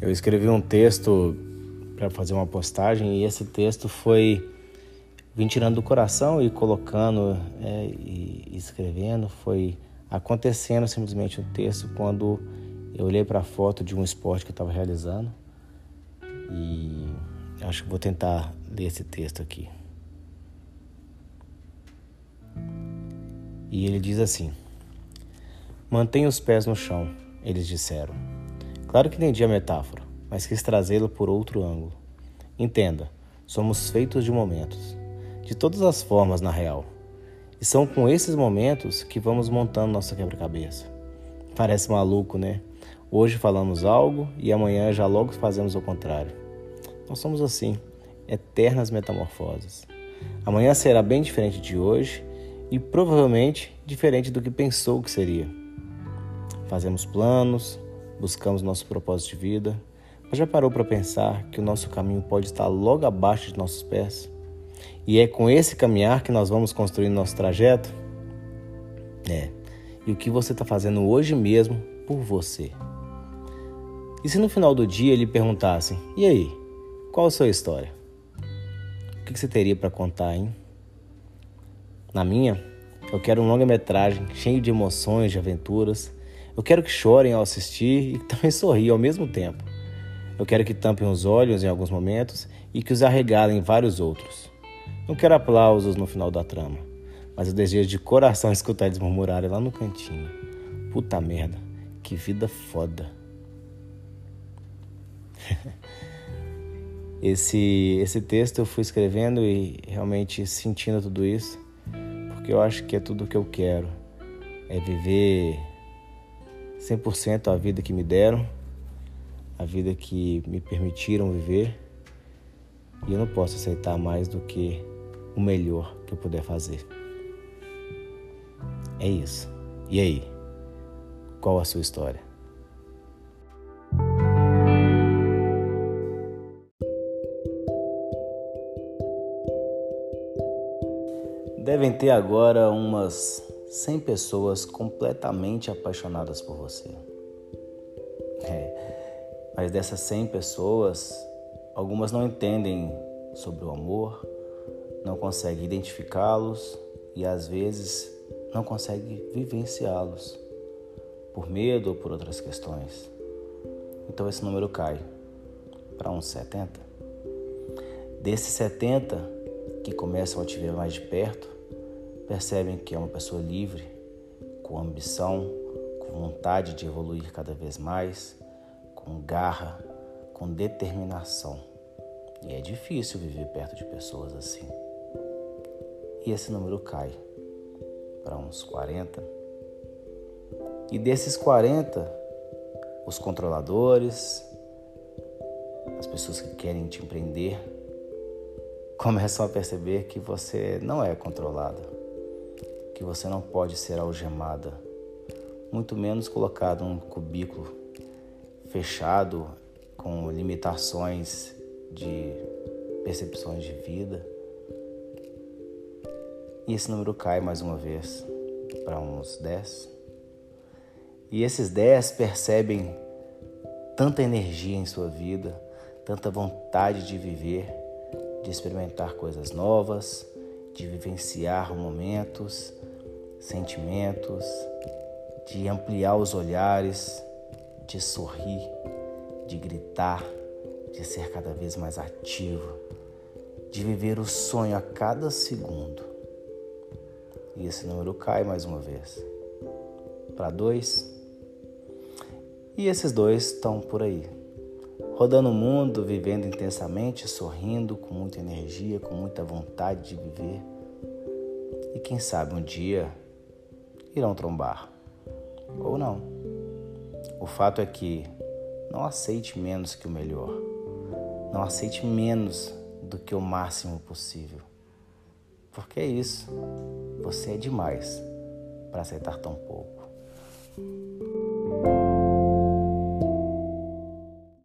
Eu escrevi um texto para fazer uma postagem e esse texto foi vim tirando do coração e colocando é, e escrevendo. Foi acontecendo simplesmente um texto quando eu olhei para a foto de um esporte que eu estava realizando e acho que vou tentar ler esse texto aqui. E ele diz assim: Mantenha os pés no chão, eles disseram. Claro que entendi a metáfora, mas quis trazê-la por outro ângulo. Entenda, somos feitos de momentos, de todas as formas na real. E são com esses momentos que vamos montando nossa quebra-cabeça. Parece maluco, né? Hoje falamos algo e amanhã já logo fazemos o contrário. Nós somos assim, eternas metamorfoses. Amanhã será bem diferente de hoje e provavelmente diferente do que pensou que seria. Fazemos planos, buscamos nosso propósito de vida, mas já parou para pensar que o nosso caminho pode estar logo abaixo de nossos pés? E é com esse caminhar que nós vamos construir nosso trajeto? É. E o que você está fazendo hoje mesmo por você? E se no final do dia ele perguntasse: E aí, qual a sua história? O que você teria para contar, hein? Na minha, eu quero um longa-metragem cheio de emoções, de aventuras. Eu quero que chorem ao assistir e também sorriam ao mesmo tempo. Eu quero que tampem os olhos em alguns momentos e que os arregalem em vários outros. Não quero aplausos no final da trama, mas eu desejo de coração escutar eles murmurarem lá no cantinho. Puta merda, que vida foda. esse, esse texto eu fui escrevendo e realmente sentindo tudo isso, porque eu acho que é tudo o que eu quero. É viver 100% a vida que me deram, a vida que me permitiram viver, e eu não posso aceitar mais do que o melhor que eu puder fazer. É isso. E aí? Qual a sua história? Devem ter agora umas 100 pessoas completamente apaixonadas por você. É, mas dessas 100 pessoas, algumas não entendem sobre o amor, não conseguem identificá-los e às vezes não conseguem vivenciá-los por medo ou por outras questões. Então esse número cai para uns 70. Desses 70 que começam a te ver mais de perto, percebem que é uma pessoa livre, com ambição, com vontade de evoluir cada vez mais, com garra, com determinação. E é difícil viver perto de pessoas assim. E esse número cai para uns 40. E desses 40, os controladores, as pessoas que querem te empreender, começam a perceber que você não é controlada que você não pode ser algemada, muito menos colocado num cubículo fechado com limitações de percepções de vida. E esse número cai mais uma vez para uns 10. E esses 10 percebem tanta energia em sua vida, tanta vontade de viver, de experimentar coisas novas, de vivenciar momentos, sentimentos, de ampliar os olhares, de sorrir, de gritar, de ser cada vez mais ativo, de viver o sonho a cada segundo. E esse número cai mais uma vez para dois. E esses dois estão por aí, rodando o mundo, vivendo intensamente, sorrindo, com muita energia, com muita vontade de viver. E quem sabe um dia irão trombar, ou não. O fato é que não aceite menos que o melhor, não aceite menos do que o máximo possível. Porque é isso, você é demais para aceitar tão pouco.